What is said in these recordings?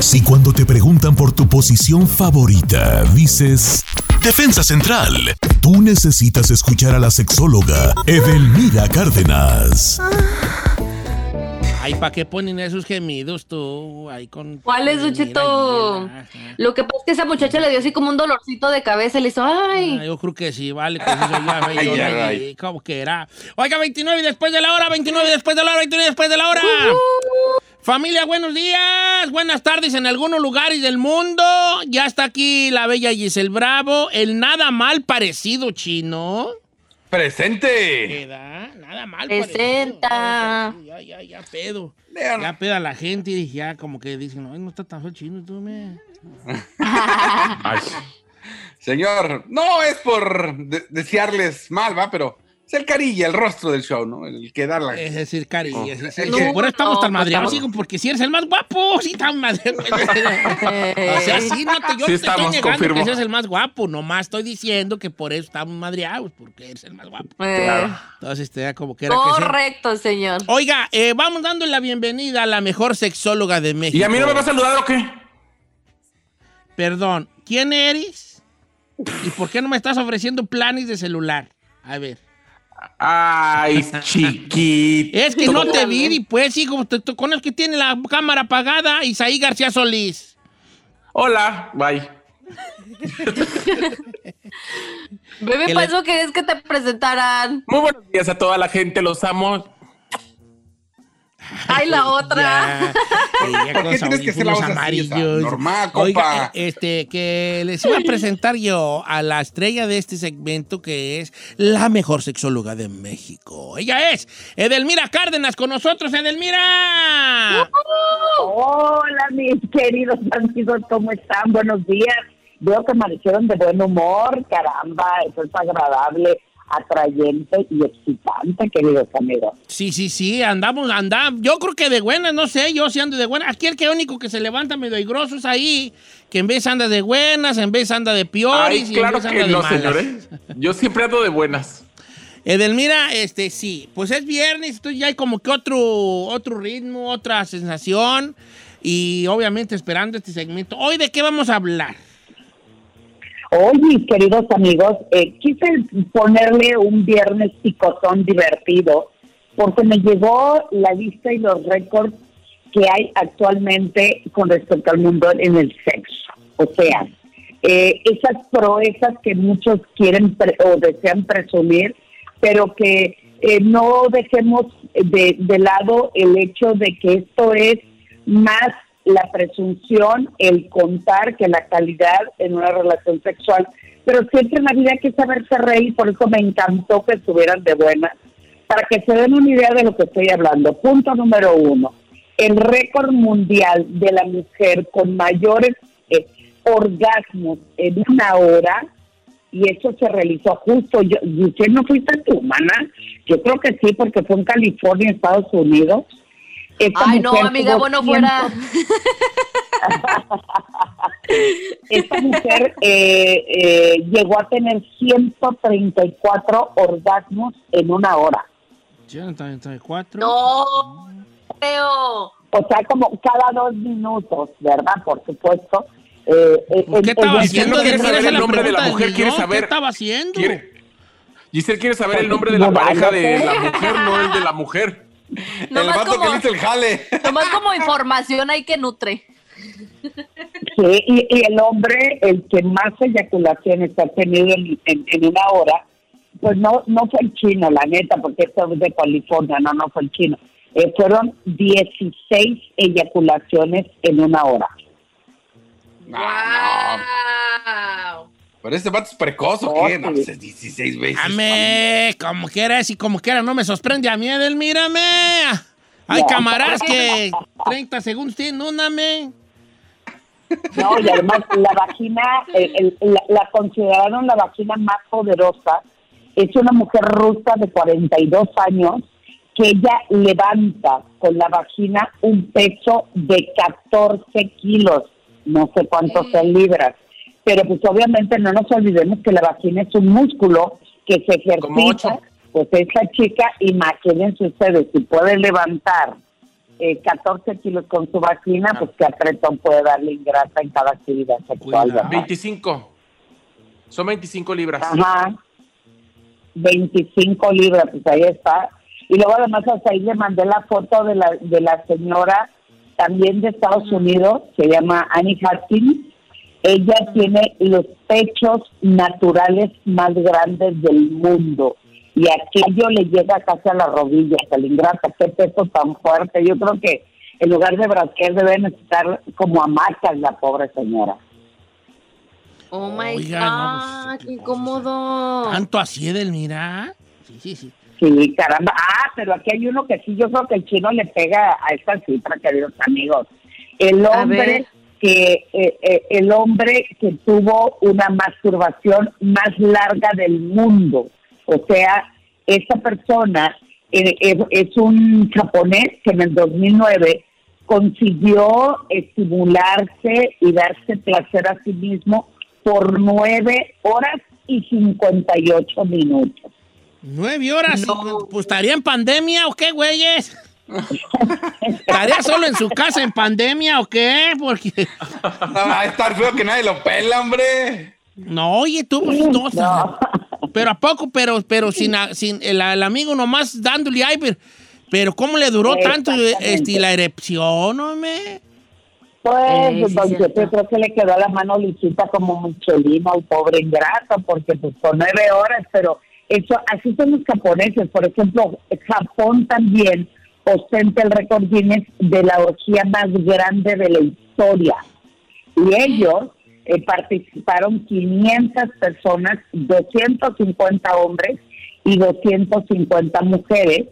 Si cuando te preguntan por tu posición favorita, dices Defensa Central, tú necesitas escuchar a la sexóloga Edelmira Cárdenas. Ay, ¿para qué ponen esos gemidos tú? Ahí con. ¿Cuál es, Duchito? Lo que pasa es que esa muchacha le dio así como un dolorcito de cabeza y le hizo, ay. Ah, yo creo que sí, vale, que sí soy yo, Ay, yo, ay. ¿Cómo que era? Oiga, 29 y después de la hora, 29 y después de la hora, 29 y después de la hora. Familia, buenos días, buenas tardes en algunos lugares del mundo. Ya está aquí la bella Giselle Bravo, el nada mal parecido chino. ¡Presente! ¿Queda? Nada mal Presenta. parecido. Ya, ya, ya pedo. Ya peda la gente y ya como que dicen, no, no está tan feo el chino, tú me... Ay. Señor, no es por de- desearles mal, va, pero es el carilla, el rostro del show, ¿no? El que da la. Es decir, cariño. Oh. es decir, No, que por eso estamos no, tan madreados, no. porque si eres el más guapo, sí, tan madreados. o sea, sí, no te, yo Sí no te estamos, estoy negando confirmo. que seas el más guapo, nomás estoy diciendo que por eso estamos madreados, porque eres el más guapo. Eh, Entonces te da como que era que correcto, señor. Oiga, eh, vamos dando la bienvenida a la mejor sexóloga de México. ¿Y a mí no me va a saludar o qué? Perdón, ¿quién eres? ¿Y por qué no me estás ofreciendo planes de celular? A ver. Ay, chiquito. Es que no te vi, y pues, hijo, te- te- con el que tiene la cámara apagada, Isaí García Solís. Hola, bye. Bebé, Que ¿para eso querías que te presentaran? Muy buenos días a toda la gente, los amo. Ay, la otra. Ya, ella ¿Por con qué tienes que hacer la amarillos. Normal, compa. eh, este, que les iba a presentar yo a la estrella de este segmento que es la mejor sexóloga de México. Ella es Edelmira Cárdenas con nosotros, Edelmira. Hola, mis queridos amigos, ¿cómo están? Buenos días. Veo que amanecieron de buen humor, caramba, eso es agradable, atrayente y excitante, queridos amigos. Sí, sí, sí, andamos, andamos. Yo creo que de buenas, no sé, yo sí ando de buenas. Aquí el que único que se levanta medio aigroso es ahí, que en vez anda de buenas, en vez anda de peores Ay, y en claro vez anda que de no, malas. señor, ¿eh? Yo siempre ando de buenas. Edelmira, este, sí, pues es viernes, entonces ya hay como que otro, otro ritmo, otra sensación y obviamente esperando este segmento. Hoy, ¿de qué vamos a hablar? Hoy, mis queridos amigos, eh, quise ponerle un viernes picotón divertido porque me llegó la lista y los récords que hay actualmente con respecto al mundo en el sexo. O sea, eh, esas proezas que muchos quieren pre- o desean presumir, pero que eh, no dejemos de, de lado el hecho de que esto es más la presunción, el contar que la calidad en una relación sexual. Pero siempre en la vida hay que saberse reír, por eso me encantó que estuvieran de buena, para que se den una idea de lo que estoy hablando. Punto número uno, el récord mundial de la mujer con mayores eh, orgasmos en una hora, y eso se realizó justo, yo, ¿y usted no fuiste tu mana? Yo creo que sí, porque fue en California, Estados Unidos. Esta Ay, no, mujer amiga, bueno, fuera. Esta mujer eh, eh, llegó a tener 134 orgasmos en una hora. 134. No, creo. O sea, como cada dos minutos, ¿verdad? Por supuesto. Eh, eh, Pues, ¿Qué en- estaba en- haciendo? quiere saber el nombre de la mujer, quiere saber. ¿Qué estaba haciendo? Quiere- Giselle quiere saber el nombre de la pareja de la mujer, no el de la mujer. el Nomás vato como, que le hizo el jale. nomás como información hay que nutre. Sí, y, y el hombre, el que más eyaculaciones ha tenido en, en- en una hora, pues no no fue el chino, la neta, porque esto es de California, no, no fue el chino. Eh, fueron 16 eyaculaciones en una hora. Ah, Wow. Pero este vato es precoz o Oh, qué? No, sí. pues es 16 veces. Dame, como quiera, y como quiera, no me sorprende a mí, Edelmírame. Hay No. camaradas que 30 segundos tienen una, me. No, y además la vagina, el- el- la, la consideraron la vagina más poderosa. Es una mujer rusa de 42 años que ella levanta con la vagina un peso de 14 kilos, no sé cuántos sean libras. Pero pues obviamente no nos olvidemos que la vagina es un músculo que se ejercita. Pues esta chica, imagínense ustedes, si puede levantar eh, 14 kilos con su vagina, pues que apretón puede darle ingrata en cada actividad sexual. Cuidado. ¿verdad? 25. Son 25 libras. Ajá. 25 libras, pues ahí está. Y luego además hasta ahí le mandé la foto de la, de la señora también de Estados Unidos, se llama Annie Hopkins. Ella tiene los pechos naturales más grandes del mundo. Y aquello le llega casi a las rodillas, al ingrata. Qué peso tan fuerte. Yo creo que en lugar de brasier debe necesitar como hamacas la pobre señora. Oh my Oiga, God, no, pues, qué incómodo. Tanto así del mira. Sí, sí, sí. Sí, caramba. Ah, pero aquí hay uno que sí, yo creo que el chino le pega a esta cifra, queridos amigos. El A hombre ver. Que eh, eh, el hombre que tuvo una masturbación más larga del mundo. O sea, esa persona eh, es, es un japonés que en el 2009 consiguió estimularse y darse placer a sí mismo por nueve horas y 58 minutos. Nueve horas. No. Pues estaría en pandemia o qué, güeyes. ¿Estaría solo en su casa en pandemia o qué? Porque. No, va a estar feo que nadie lo pela, hombre. No, oye, tú, pues, no. Pero a poco, pero, pero sin, a- sin el, el amigo nomás dándole ahí, pero, pero ¿cómo le duró tanto este, la erupción, hombre? Pues, sí, don. Chepe, creo que le quedó la mano lisita como Michelina al pobre ingrato, porque pues por nueve horas, pero eso, así son los japoneses. Por ejemplo, Japón también ostenta el récord Guinness de la orgía más grande de la historia. Y ellos eh, participaron 500 personas, 250 hombres y 250 mujeres,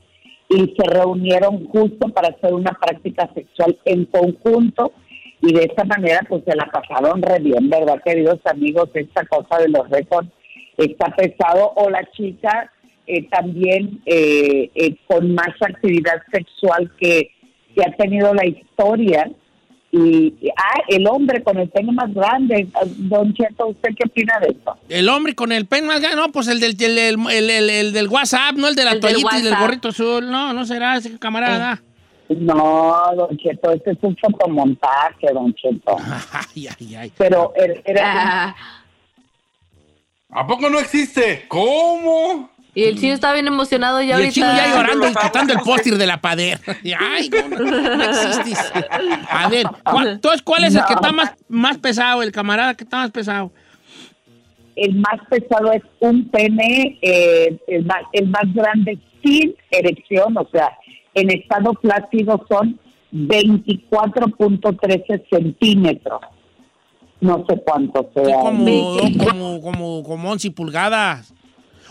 y se reunieron justo para hacer una práctica sexual en conjunto y de esta manera pues se la pasaron re bien, ¿verdad, queridos amigos? Esta cosa de los récords está pesado o la chica eh, también eh, eh, con más actividad sexual que, que ha tenido la historia y, y- ah, el hombre con el pene más grande, don Cheto, ¿usted qué opina de eso? El hombre con el pen más grande, no, pues el del, el, el- el- el- el del WhatsApp, no el de la El del toallita y del gorrito azul. No, no será ese camarada. No, don Cheto, este es un fotomontaje, don Cheto. Ay, ay, ay. Pero era, era- Ah, ¿A poco no existe? ¿Cómo? Y el chino está bien emocionado ya Y el chino ya llorando y quitando el póster de la pader. Ay, no, no, no existís. A ver, ¿cuál, entonces, ¿cuál es el que está más, más pesado? El camarada que está más pesado. el más pesado es un pene, eh, el, más, el más grande sin erección, o sea, en estado plácido son 24.13 centímetros. No sé cuánto Sí, sea. como, como, como, como 11 pulgadas.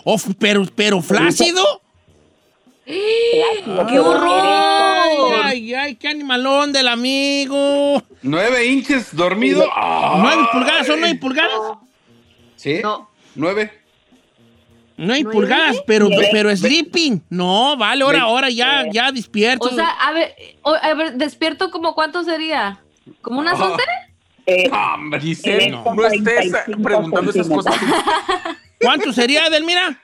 Oh, pero, pero flácido. ¡Qué horror! Ay, ay, qué animalón del amigo. ¿Nueve inches dormido? Ah, ¿Nueve pulgadas son nueve pulgadas? ¿Sí? No. ¿Nueve? Nueve ¿Nueve? pulgadas, pero, Nueve. pero sleeping. No, vale, ahora, ahora ya, ya despierto. O sea, a ver, a ver, despierto como cuánto sería? ¿Como unas Ah. 11? Eh, Hombre, Giselle, No. no, estés 35 preguntando esas cosas. ¿Cuánto sería, Delmira?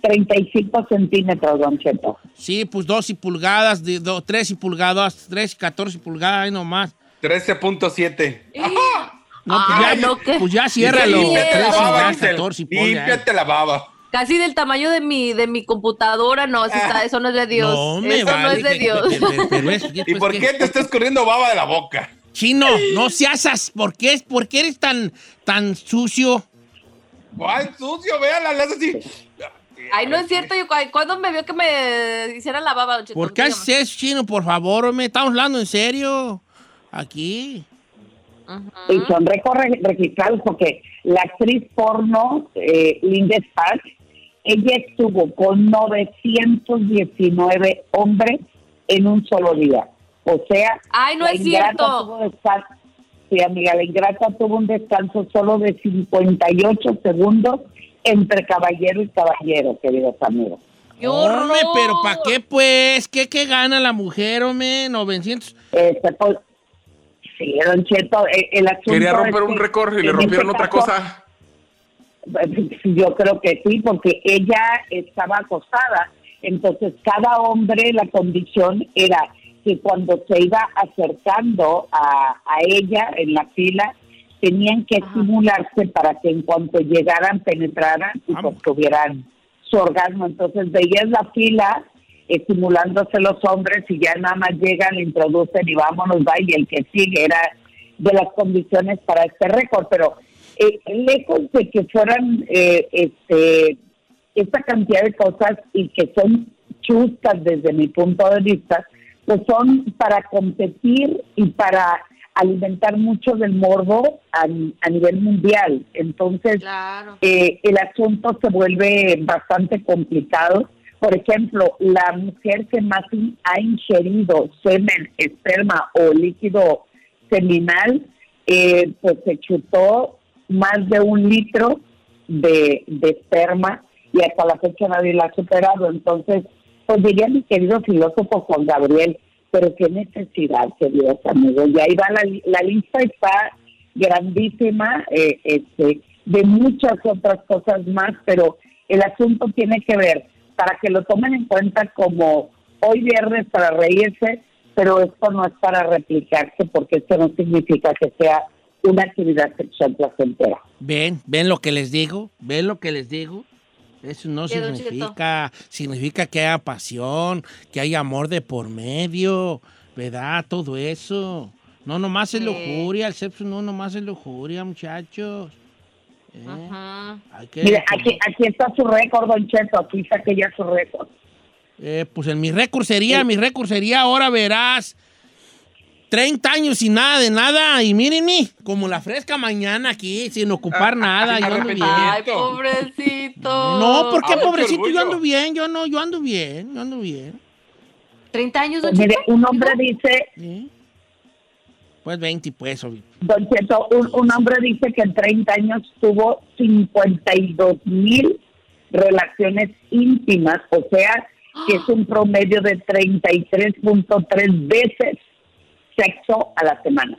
35 centímetros, don Cheto. Sí, pues 12 pulgadas, de, do, 13 pulgadas, 13, 14 pulgadas, ahí nomás. 13.7. No, pues, Ah, ya, no, ¿qué? pues ya ciérralo. Límpiate 13, la baba, ya, Giselle. 14, ponle ahí. Límpiate la baba. Casi del tamaño de mi, de mi computadora. No, eso, está- eso no es de Dios. No, me eso no vale, es de que- Dios. que- pero- pero es- ¿Y pues, por que- qué te está escurriendo baba de la boca? Chino, no seas as- ¿por qué, es- por qué eres tan, tan sucio? ¡Ay, sucio! Véala, le hace así. Ay, no es cierto. Yo, cu- ¿Cuándo me vio que me hiciera la baba, don Cheto? ¿Por qué haces eso, Chino? Por favor, me estamos hablando en serio. Aquí. Ujú. Y son registrados porque la actriz porno, eh, Linda Stark, ella estuvo con 919 hombres en un solo día. O sea, Ay, no la es ingrata cierto. tuvo Sí, amiga, la ingrata tuvo un descanso solo de 58 segundos entre caballero y caballero, queridos amigos. ¡Qué horror! Hombre, pero ¿para qué, pues? ¿Qué, ¿Qué gana la mujer, hombre? 900. Este, pues, sí, don Cheto, eh, el asunto Quería es romper un récord y le en rompieron este otra caso- cosa. Yo creo que sí, porque ella estaba acostada. Entonces, cada hombre, la condición era que cuando se iba acercando a, a ella en la fila, tenían que estimularse para que en cuanto llegaran penetraran y Vamos. pues tuvieran su orgasmo. Entonces veías la fila estimulándose los hombres y ya nada más llegan, le introducen y vámonos, va, y el que sigue era de las condiciones para este récord, pero eh, lejos de que fueran eh, este esta cantidad de cosas y que son chuscas desde mi punto de vista, pues son para competir y para alimentar mucho del morbo a, a nivel mundial. Entonces, Claro. eh, el asunto se vuelve bastante complicado. Por ejemplo, la mujer que más ha ingerido semen, esperma o líquido seminal, eh, pues se chutó más de un litro de, de esperma y hasta la fecha nadie la ha superado. Entonces, pues diría mi querido filósofo Juan Gabriel, pero qué necesidad, queridos amigos. Y ahí va la, la lista, está grandísima, eh, este, de muchas otras cosas más, pero el asunto tiene que ver para que lo tomen en cuenta como hoy viernes para reírse, pero esto no es para replicarse porque esto no significa que sea una actividad sexual placentera. Ven, ven lo que les digo, ven lo que les digo. Eso no significa, significa que haya pasión, que haya amor de por medio, ¿verdad? Todo eso. No nomás es Sí. lujuria, el sexo no nomás es lujuria, muchachos. ¿Eh? Ajá. Hay que- Mire, aquí, aquí está su récord, Don Cheto, aquí saqué ya su récord. Eh, pues en mi récord sería, mi récord sería, ahora verás, 30 años sin nada de nada, y mírenme, como la fresca mañana aquí, sin ocupar Ah, nada, yo ando bien. Ay, pobrecito. No, ¿por qué, Ay, qué pobrecito? Yo ando bien, yo no, yo ando bien, yo ando bien. 30 años, don Pues mire, Cheto? un hombre dice, ¿Sí? Pues 20, pues, obvio. Don Cheto, un, un hombre dice que en 30 años tuvo 52 mil relaciones íntimas, o sea, que es un promedio de 33.3 veces sexo a la semana.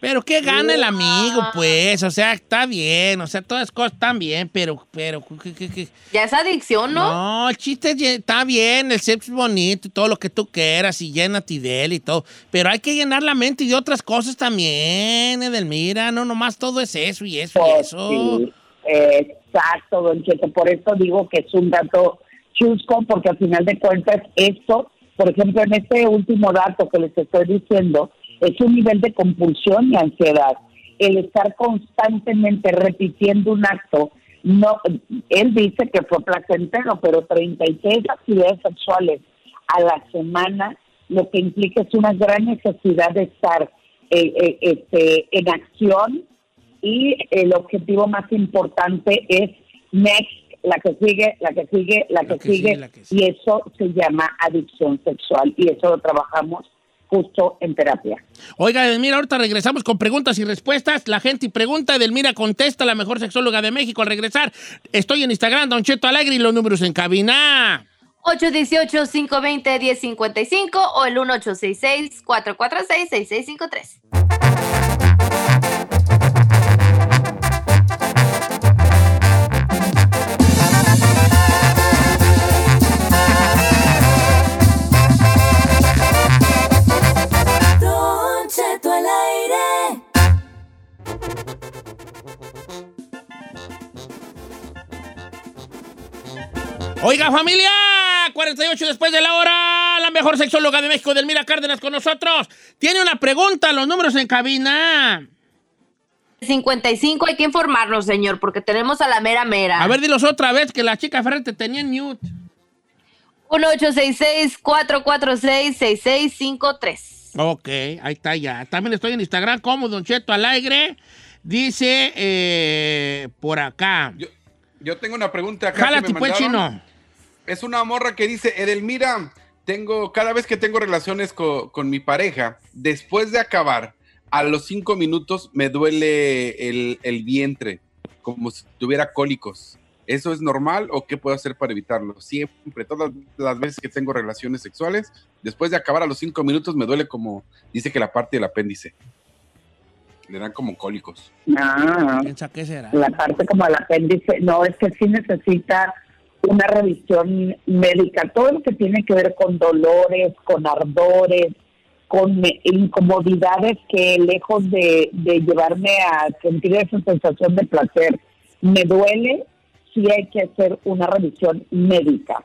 Pero qué gana el amigo, pues, o sea, está bien, o sea, todas las cosas están bien, pero, pero, ¿qué- qué- qué? Ya es adicción, ¿no? No, el chiste está bien, el sexo es bonito y todo lo que tú quieras y llénate de él y todo. Pero hay que llenar la mente de otras cosas también, Edelmira. No nomás todo es eso y eso y Pues eso. sí, exacto, Don Cheto. Por eso digo que es un dato chusco, porque al final de cuentas esto, por ejemplo, en este último dato que les estoy diciendo, es un nivel de compulsión y ansiedad. El estar constantemente repitiendo un acto, no, él dice que fue placentero, pero 33 actividades sexuales a la semana, lo que implica es una gran necesidad de estar eh, eh, este, en acción y el objetivo más importante es next, la que sigue, la que sigue, la, que, que sigue, sigue, la que sigue. y eso se llama adicción sexual y eso lo trabajamos justo en terapia. Oiga, Edelmira, ahorita regresamos con preguntas y respuestas. La gente pregunta, Edelmira contesta, la mejor sexóloga de México. Al regresar, estoy en Instagram, Don Cheto Alegre y los números en cabina. 818-520-1055 o el 1866-446-6653. Oiga, familia, 48 después de la hora, la mejor sexóloga de México, Delmira Cárdenas, con nosotros. Tiene una pregunta, los números en cabina. 55 hay que informarnos, señor, porque tenemos a la mera mera. A ver, dilos otra vez, que la chica frente tenía en mute. 1866-446-6653. Ok, ahí está ya. También estoy en Instagram como Don Cheto Alegre. Dice eh, por acá. Yo, yo tengo una pregunta acá. que Jálate, me pues, chino. Es una morra que dice, Edelmira, tengo, cada vez que tengo relaciones co- con, mi pareja, después de acabar, a los cinco minutos me duele el, el vientre, como si tuviera cólicos. ¿Eso es normal o qué puedo hacer para evitarlo? Siempre, todas las veces que tengo relaciones sexuales, después de acabar a los cinco minutos me duele como, dice que la parte del apéndice. Le dan como cólicos. Ah, Piensa qué será. la parte como el apéndice, no, es que sí necesita una revisión médica, todo lo que tiene que ver con dolores, con ardores, con incomodidades que lejos de, de llevarme a sentir esa sensación de placer, me duele, sí hay que hacer una revisión médica,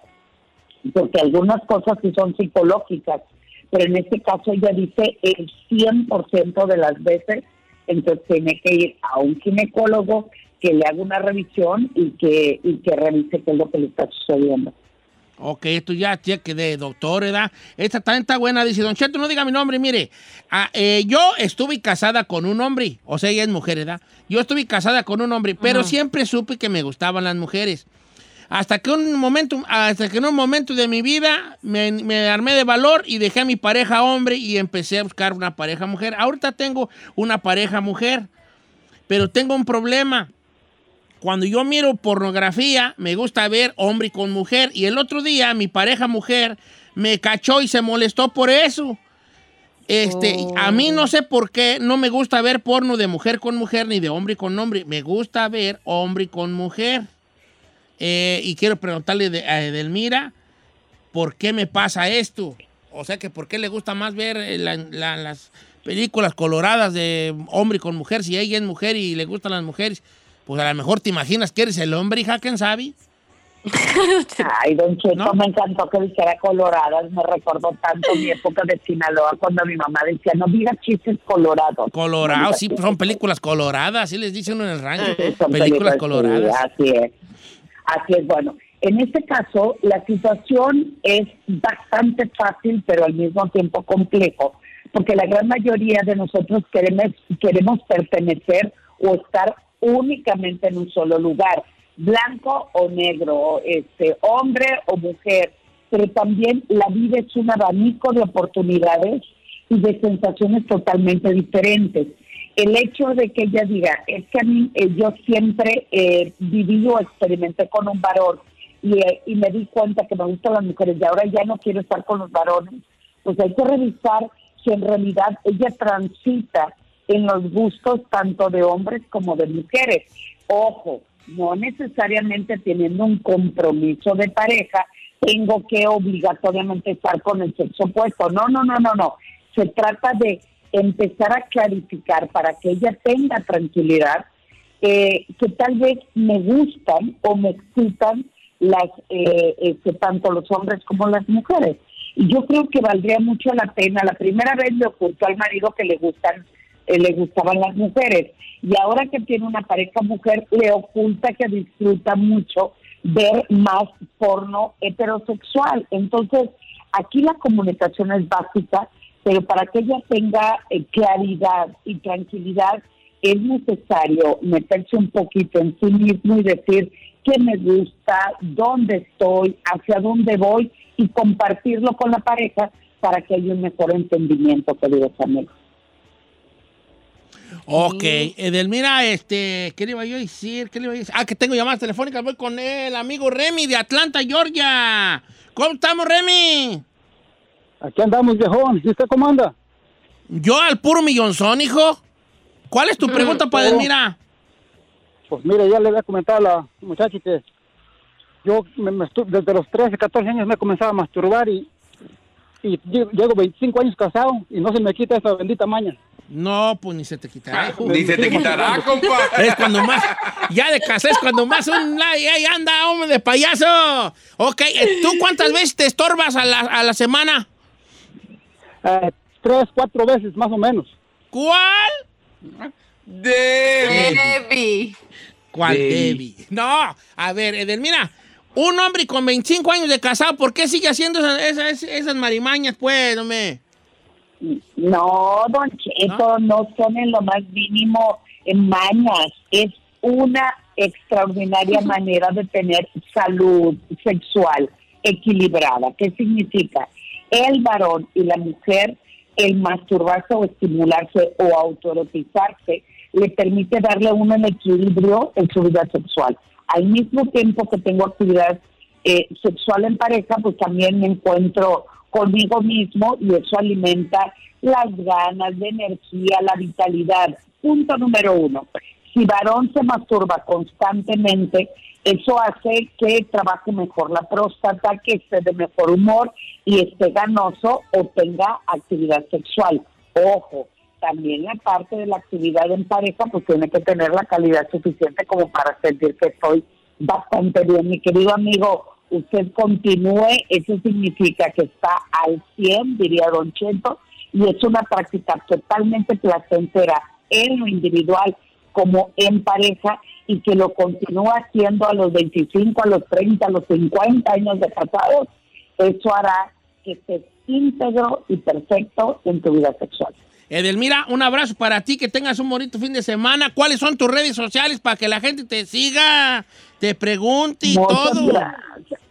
porque algunas cosas sí son psicológicas, pero en este caso ella dice el 100% de las veces, entonces tiene que ir a un ginecólogo que le haga una revisión y que, y que revise qué es lo que le está sucediendo. Ok, esto ya cheque de doctor, ¿verdad? Esta también está buena. Dice, Don Cheto, no diga mi nombre, mire. ah, eh, yo estuve casada con un hombre, o sea, ella es mujer, ¿verdad? Yo estuve casada con un hombre, pero siempre supe que me gustaban las mujeres. Hasta que un momento, hasta que en un momento de mi vida me, me armé de valor y dejé a mi pareja hombre y empecé a buscar una pareja mujer. Ahorita tengo una pareja mujer, pero tengo un problema. Cuando yo miro pornografía, me gusta ver hombre con mujer. Y el otro día mi pareja mujer me cachó y se molestó por eso. Este, a mí no sé por qué no me gusta ver porno de mujer con mujer ni de hombre con hombre. Me gusta ver hombre con mujer. Eh, y quiero preguntarle de- a Edelmira, ¿por qué me pasa esto? O sea, que ¿por qué le gusta más ver eh, la- la- las películas coloradas de hombre con mujer si ella es mujer y le gustan las mujeres? Pues a lo mejor te imaginas que eres el hombre, hija, ¿quién sabe? Ay, don Cheto, ¿No? me encantó que dijera coloradas, me recordó tanto mi época de Sinaloa cuando mi mamá decía, no diga chistes colorados. Colorado, No sí, pues son películas coloradas, así les dice uno en el rancho. Son películas sí, coloradas. así es. Así es, bueno. En este caso, la situación es bastante fácil, pero al mismo tiempo complejo, porque la gran mayoría de nosotros queremos, queremos pertenecer o estar únicamente en un solo lugar, blanco o negro, este, hombre o mujer, pero también la vida es un abanico de oportunidades y de sensaciones totalmente diferentes. El hecho de que ella diga, es que a mí eh, yo siempre eh, viví o experimenté con un varón y, eh, y me di cuenta que me gustan las mujeres y ahora ya no quiero estar con los varones, pues hay que revisar si en realidad ella transita en los gustos tanto de hombres como de mujeres. Ojo, no necesariamente teniendo un compromiso de pareja, tengo que obligatoriamente estar con el sexo opuesto. No, no, no, no, no. Se trata de empezar a clarificar para que ella tenga tranquilidad eh, que tal vez me gustan o me excitan las eh, este, tanto los hombres como las mujeres. Y yo creo que valdría mucho la pena. La primera vez le ocultó al marido que le gustan eh, le gustaban las mujeres y ahora que tiene una pareja mujer le oculta que disfruta mucho ver más porno heterosexual. Entonces, aquí la comunicación es básica, pero para que ella tenga eh, claridad y tranquilidad es necesario meterse un poquito en sí mismo y decir qué me gusta, dónde estoy, hacia dónde voy y compartirlo con la pareja para que haya un mejor entendimiento, queridos amigos. Ok, Edelmira, este, ¿qué le iba yo a decir? ¿Qué le iba a decir? Ah, que tengo llamadas telefónicas, voy con el amigo Remy de Atlanta, Georgia. ¿Cómo estamos, Remy? Aquí andamos, viejón. ¿Y usted cómo anda? Yo al puro millonzón, hijo. ¿Cuál es tu pregunta para oh. Edelmira? Pues mire, ya le había comentado a la muchacha que yo me- me estu- desde los 13, 14 años me he comenzado a masturbar y, y lle- llevo 25 años casado y no se me quita esa bendita maña. No, pues ni se te quitará. hijo. Ni se te quitará, compa. Es cuando más, ya de casa es cuando más un, ay, ay, anda, hombre, de payaso. Ok, ¿tú cuántas veces te estorbas a la, a la semana? Eh, tres, cuatro veces más o menos. ¿Cuál? De... Debbie. ¿Cuál, Debbie. Debbie? No, a ver, Edelmira, un hombre con 25 años de casado, ¿por qué sigue haciendo esas, esas, esas marimañas, pues, hombre? No, don Cheto, no, son en lo más mínimo en mañas. Es una extraordinaria manera de tener salud sexual equilibrada. ¿Qué significa? El varón y la mujer, el masturbarse o estimularse o autoerotizarse, le permite darle uno el equilibrio en su vida sexual. Al mismo tiempo que tengo actividad eh, sexual en pareja, pues también me encuentro conmigo mismo y eso alimenta las ganas, de energía, la vitalidad. Punto número uno. Si varón se masturba constantemente, Eso hace que trabaje mejor la próstata, que esté de mejor humor y esté ganoso o tenga actividad sexual. Ojo, también la parte de la actividad en pareja, pues tiene que tener la calidad suficiente como para sentir que estoy bastante bien. Mi querido amigo, usted continúe, eso significa que está al 100, diría Don Cheto, y es una práctica totalmente placentera en lo individual como en pareja y que lo continúa haciendo a los 25, a los 30, a los 50 años de casados, eso hará que estés íntegro y perfecto en tu vida sexual. Edelmira, un abrazo para ti, que tengas un bonito fin de semana. ¿Cuáles son tus redes sociales para que la gente te siga, te pregunte y Muchas todo? gracias.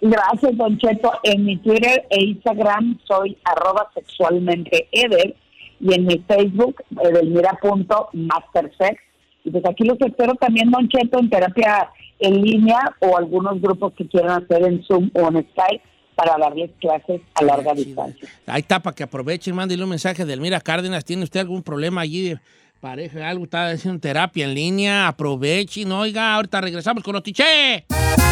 Gracias, Don Cheto. En mi Twitter e Instagram soy arroba sexualmente Edel y en mi Facebook edelmira.mastersex. Y pues aquí los espero también, Don Cheto, en terapia en línea o algunos grupos que quieran hacer en Zoom o en Skype para darles clases a larga distancia. Ahí está, para que aprovechen, mándele un mensaje de Elmira Cárdenas. ¿Tiene usted algún problema allí de pareja, algo? Está haciendo terapia en línea. Aprovechen, oiga, ahorita regresamos con Otiche. Y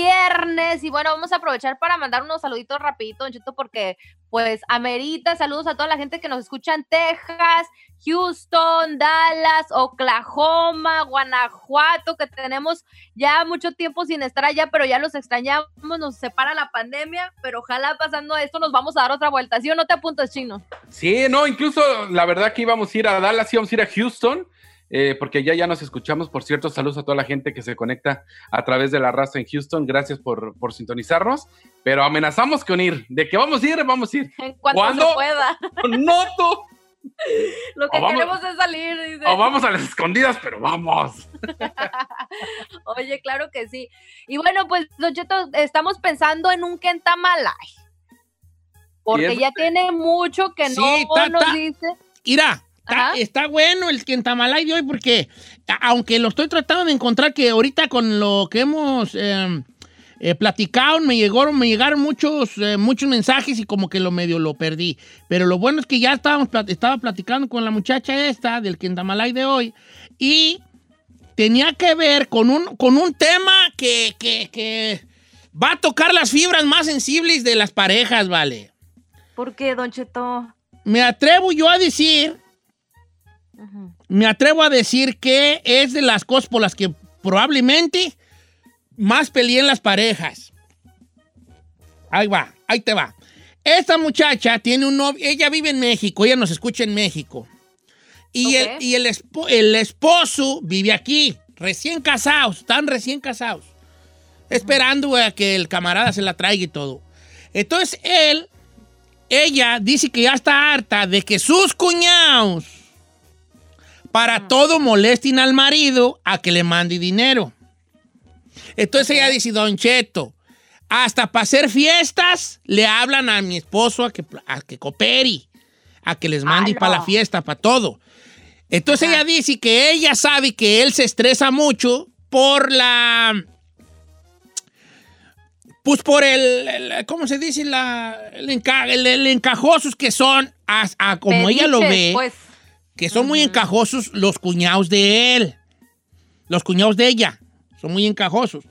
Viernes. Y bueno, vamos a aprovechar para mandar unos saluditos rapidito, porque pues amerita. Saludos a toda la gente que nos escucha en Texas, Houston, Dallas, Oklahoma, Guanajuato, que tenemos ya mucho tiempo sin estar allá, pero ya los extrañamos, nos separa la pandemia, pero ojalá pasando esto nos vamos a dar otra vuelta. ¿Sí o no te apuntas, chino? Sí, no, incluso la verdad que íbamos a ir a Dallas, íbamos a ir a Houston, eh, porque ya ya nos escuchamos. Por cierto, saludos a toda la gente que se conecta a través de la raza en Houston. Gracias por, por sintonizarnos. Pero amenazamos con ir. De que vamos a ir, vamos a ir. En cuanto ¿Cuándo? se pueda. No, tú. Lo que vamos- queremos es salir, dice. O vamos a las escondidas, pero vamos. Oye, claro que sí. Y bueno, pues, Don Cheto, estamos pensando en un Kentamalay. Porque ¿Y ya tiene mucho que no Sí, ta, nos dice. Ajá. Está, está bueno el Quentamalay de hoy porque, aunque lo estoy tratando de encontrar, que ahorita con lo que hemos eh, eh, platicado, me llegaron, me llegaron muchos, eh, muchos mensajes y como que lo medio lo perdí. Pero lo bueno es que ya estábamos, estaba platicando con la muchacha esta del Quentamalay de hoy y tenía que ver con un, con un tema que, que, que va a tocar las fibras más sensibles de las parejas, ¿vale? ¿Por qué, Don Cheto? Me atrevo yo a decir. Me atrevo a decir que es de las cosas por las que probablemente más peleé en las parejas. Ahí va, ahí te va. Esta muchacha tiene un novio, ella vive en México, ella nos escucha en México. Y, el, y el, espo- el esposo vive aquí, recién casados, están recién casados. Esperando a que el camarada se la traiga y todo. Entonces él, ella dice que ya está harta de que sus cuñados para todo molesten al marido a que le mande dinero. Entonces ella dice, Don Cheto, hasta para hacer fiestas le hablan a mi esposo a que, a que coopere, a que les mande no. para la fiesta, para todo. Entonces ella dice que ella sabe que él se estresa mucho por la... Pues por el, el- ¿cómo se dice? La, el, enca- el- el encajosos que son, a, a como ella lo ve Pues, que son muy encajosos los cuñados de él. Los cuñados de ella. Son muy encajosos.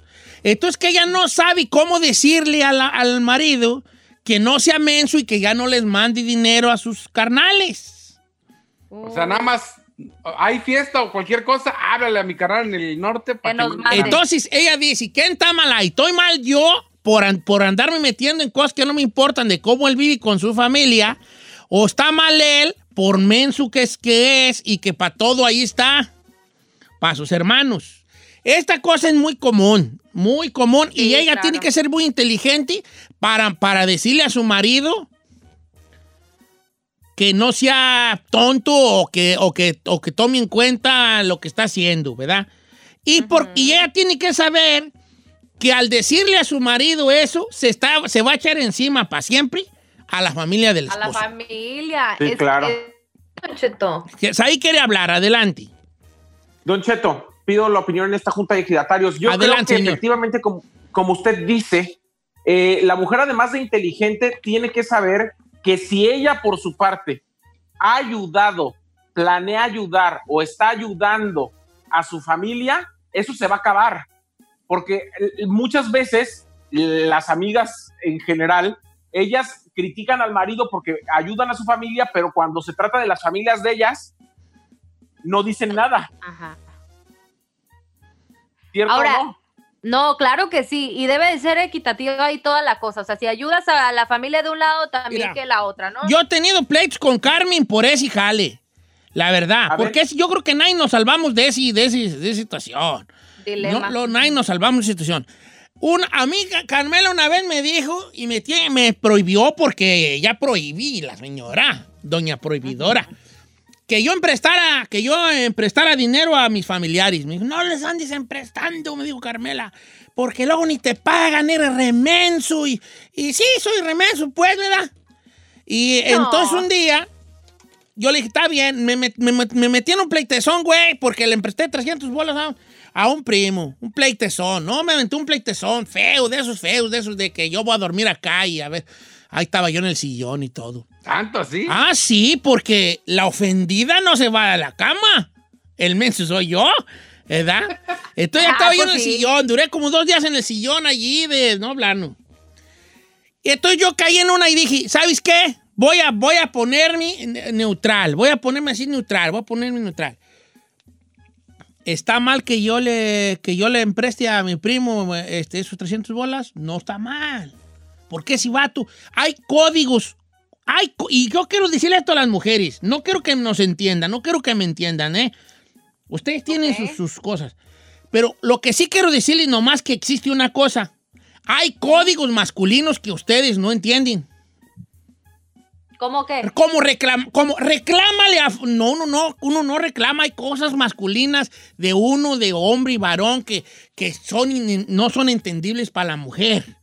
Entonces que ella no sabe cómo decirle a la- al marido que no sea menso y que ya no les mande dinero a sus carnales. O sea, nada más hay fiesta o cualquier cosa, háblale a mi carnal en el norte para Que. Entonces ella dice, ¿quién está mal ahí? ¿Estoy mal yo por, por andarme metiendo en cosas que no me importan de cómo él vive con su familia? ¿O está mal él por menso que es que es y que para todo ahí está? Para sus hermanos. Esta cosa es muy común, muy común. y ella claro. tiene que ser muy inteligente para, para decirle a su marido que no sea tonto o que, o, que, o que tome en cuenta lo que está haciendo, ¿verdad? Y, por, y ella tiene que saber que al decirle a su marido eso, se, está, se va a echar encima para siempre a la familia del A la familia. Sí, claro. Don Cheto. Ahí quiere hablar, adelante. Don Cheto, pido la opinión en esta junta de ejidatarios. Yo Adelante, creo que señor. efectivamente, como, como usted dice, eh, la mujer además de inteligente tiene que saber que si ella por su parte ha ayudado, planea ayudar o está ayudando a su familia, eso se va a acabar. Porque eh, muchas veces las amigas en general, ellas critican al marido porque ayudan a su familia, pero cuando se trata de las familias de ellas, no dicen nada. Ajá. ¿Cierto Ahora, o no? No, claro que sí, y debe de ser equitativa ahí toda la cosa. O sea, si ayudas a la familia de un lado, también Mira, que la otra, ¿no? Yo he tenido pleitos con Carmen por ese jale. La verdad. A ver. Porque es- yo creo que nadie nos salvamos de, ese, de, ese- de esa situación. Dilema. No, lo- nadie nos salvamos de esa situación. Una amiga, Carmela, una vez me dijo y me, tiene- me prohibió porque ya prohibí la señora, doña prohibidora, que yo emprestara, que yo emprestara dinero a mis familiares. Me dijo, no les andes emprestando, me dijo Carmela, porque luego ni te pagan, eres remenso. Y, y sí, soy remenso, pues, ¿verdad? Y No. entonces un día yo le dije, está bien, me, me met- me metí en un pleitezón, güey, porque le empresté 300 bolas a, a un primo, un pleitezón, no, me aventé un pleitezón feo, de esos feos, de esos de que yo voy a dormir acá y a ver, ahí estaba yo en el sillón y todo. ¿Tanto así? Ah, sí, porque la ofendida no se va a la cama, el menso soy yo, ¿verdad? Entonces ya Ah, estaba yo en pues el sí. sillón, duré como dos días en el sillón allí de no hablarnos. Y entonces yo caí en una y dije, ¿sabes qué? Voy a, voy a ponerme ne- neutral, voy a ponerme así neutral, voy a ponerme neutral. ¿Está mal que yo le, que yo le empreste a mi primo este, esos 300 bolas? No está mal. Porque si va tú, hay códigos, hay, y yo quiero decirle esto a las mujeres, no quiero que nos entiendan, no quiero que me entiendan, ¿eh? Ustedes tienen sus, sus cosas. Pero lo que sí quiero decirles nomás que existe una cosa. Hay códigos masculinos que ustedes no entienden. ¿Cómo que? Como reclama, como reclámale a... No, no, no, uno no reclama. Hay cosas masculinas de uno, de hombre y varón, que, que son no son entendibles para la mujer.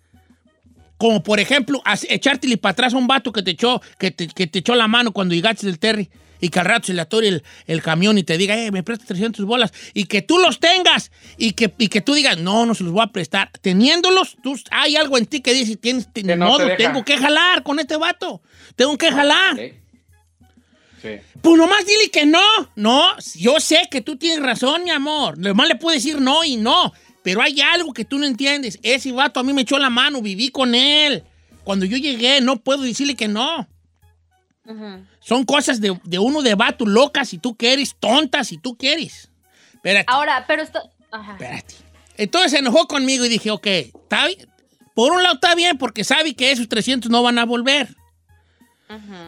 Como por ejemplo, echártele para atrás a un vato que te echó, que te, que te echó la mano cuando llegaste del Terry y que al rato se le atore el, el camión y te diga, eh, me prestas 300 bolas y que tú los tengas y que, y que tú digas, no, no se los voy a prestar. Teniéndolos, tú, hay algo en ti que dice, tienes, ni no te modo, deja. tengo que jalar con este vato. Tengo que jalar. Sí. Pues nomás dile que no. No, yo sé que tú tienes razón, mi amor. Nomás le puedo decir no y no. Pero hay algo que tú no entiendes. Ese vato a mí me echó la mano, viví con él. Cuando yo llegué, no puedo decirle que no. Son cosas de, de uno de vato loca si tú quieres, tonta si tú quieres. Espérate, Ahora, pero esto... Ajá. espérate. Entonces se enojó conmigo y dije, ok, está bien. Por un lado está bien porque sabe que esos 300 no van a volver.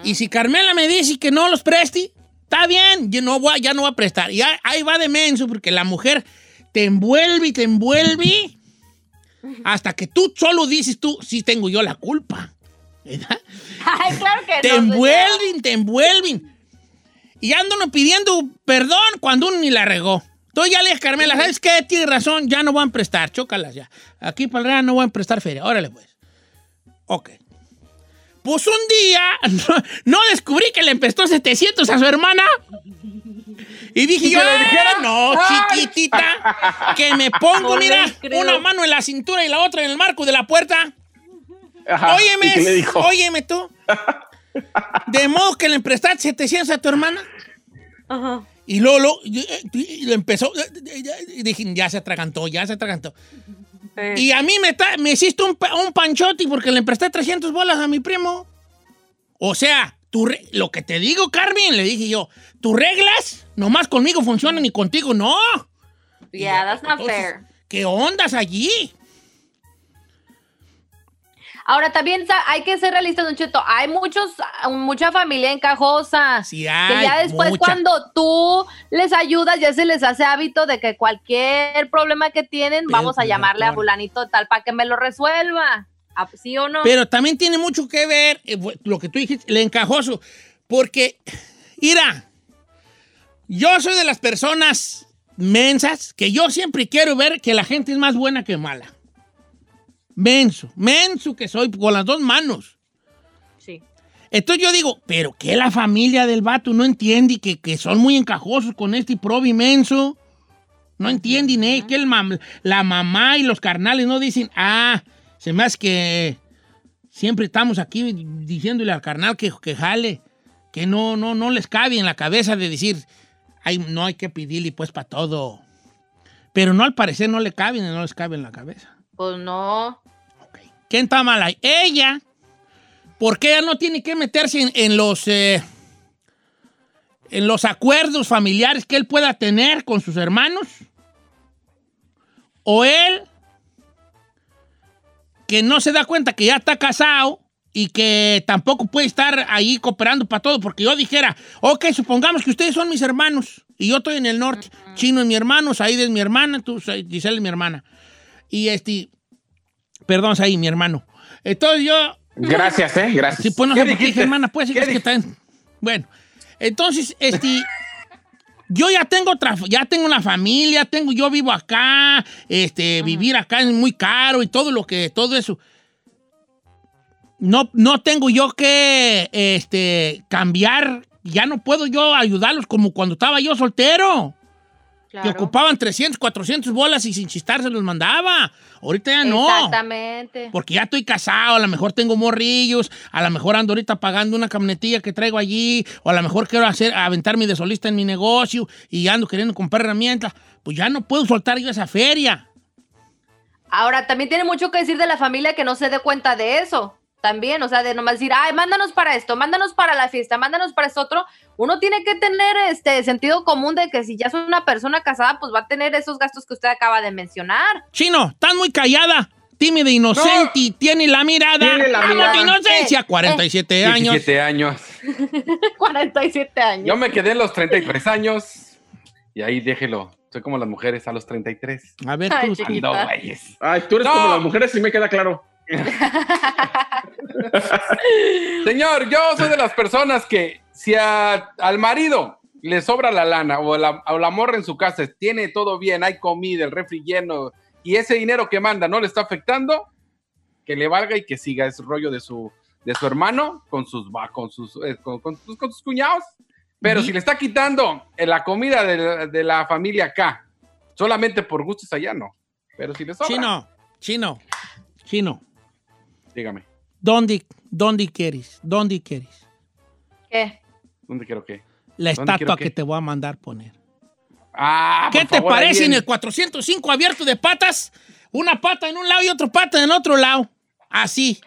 Y si Carmela me dice que no los preste, está bien, yo no voy, ya no voy a prestar. Y ahí, ahí va de menso, porque la mujer te envuelve y te envuelve hasta que tú solo dices tú, sí tengo yo la culpa. ¿Verdad? Ay, claro que Te no. señora. envuelven, te envuelven. Y andan pidiendo perdón cuando uno ni la regó. Entonces ya le dije a Carmela, ¿sabes qué? Tienes razón, ya no voy a prestar, chócalas ya. Aquí para el Real no voy a prestar feria. Órale pues. Ok. Pues un día no, no descubrí que le empestó 700 a su hermana. Y dije ¿Y yo, le dijera? "Ah, no, chiquitita, que me pongo, No mira, una mano en la cintura y la otra en el marco de la puerta. Ajá. Óyeme, ¿Y qué le dijo? óyeme tú. De modo que le prestaste 700 a tu hermana. Ajá. Y luego, luego, y- y- y lo empezó. Y dije, ya se atragantó, ya se atragantó. Eh, Y a mí me, me hiciste un, un panchote porque le presté 300 bolas a mi primo. O sea, tú re- lo que te digo, Carmen, le dije yo, tus reglas nomás conmigo funcionan y contigo no. yeah, that's not Entonces, fair. ¿Qué ondas allí? Ahora también hay que ser realistas, Don Cheto. Hay muchos, mucha familia encajosa. Sí que ya después mucha. cuando tú les ayudas ya se les hace hábito de que cualquier problema que tienen Pero, vamos a pero, llamarle a fulanito tal para que me lo resuelva. Ah, ¿Sí o no? Pero también tiene mucho que ver eh, lo que tú dijiste, el encajoso. Porque, mira, yo soy de las personas mensas que yo siempre quiero ver que la gente es más buena que mala. Menso, menso que soy con las dos manos. Sí. Entonces yo digo, pero que la familia del vato no entiende que, que son muy encajosos con este probi menso. No entienden, ¿eh? Que el mam- la mamá y los carnales no dicen, ah, se me hace que siempre estamos aquí diciéndole al carnal que, que jale, que no, no, no les cabe en la cabeza de decir, ay, no hay que pedirle pues para todo. Pero no al parecer no le cabe, no les cabe en la cabeza. Pues no. ¿Quién está mal ahí? Ella, porque ella no tiene que meterse en, en los eh, en los acuerdos familiares que él pueda tener con sus hermanos. O él, que no se da cuenta que ya está casado y que tampoco puede estar ahí cooperando para todo, porque yo dijera, ok, supongamos que ustedes son mis hermanos y yo estoy en el norte, Chino es mi hermano, Said es mi hermana, tú, Giselle es mi hermana. Y este, perdón, Said, mi hermano. Entonces yo, Gracias, ¿eh? Gracias. Sí, pues no ¿Qué sé por qué hermana, pues sí, ¿Qué es que. Bueno, entonces, este. Yo ya tengo otra, ya tengo una familia, tengo, yo vivo acá, este, vivir acá es muy caro y todo lo que, todo eso. No, no tengo yo que, este, cambiar, ya no puedo yo ayudarlos como cuando estaba yo soltero, que ocupaban 300, 400 bolas y sin chistar se los mandaba. Ahorita ya no. Exactamente. Porque ya estoy casado, a lo mejor tengo morrillos, a lo mejor ando ahorita pagando una camionetilla que traigo allí, o a lo mejor quiero hacer, aventarme de solista en mi negocio y ando queriendo comprar herramientas. Pues ya no puedo soltar yo esa feria. Ahora, también tiene mucho que decir de la familia que no se dé cuenta de eso. También, o sea, de nomás decir, ay, mándanos para esto, mándanos para la fiesta, mándanos para esto otro. Uno tiene que tener este sentido común de que si ya es una persona casada, pues va a tener esos gastos que usted acaba de mencionar. Chino, estás muy callada, tímida, inocente, tiene la mirada. Tiene la ¡Vamos, mirada. de inocencia! Eh, 47 años. 17 años. 47 años. Yo me quedé en los 33 años y ahí déjelo. Soy como las mujeres a los 33. A ver, Ay, tú. Ando, güeyes. Ay, tú eres No. como las mujeres, sí me queda claro. Señor, yo soy de las personas que si a- al marido le sobra la lana o la, o la morra en su casa tiene todo bien, hay comida, el refri lleno y ese dinero que manda no le está afectando, que le valga y que siga ese rollo de su, de su hermano con sus, con sus, eh, con, con sus- con sus cuñados. Pero si le está quitando eh, la comida de, de la familia acá, solamente por gustos allá, no. Pero si le sobra, Chino, chino, chino. Dígame, ¿Dónde, dónde quieres? ¿Dónde quieres? ¿Qué? ¿dónde quiero que? La ¿Dónde quiero estatua qué? que te voy a mandar poner. Ah, ¿Qué por te favor, parece en en- el 405 abierto de patas? Una pata en un lado y otra pata en otro lado. Así.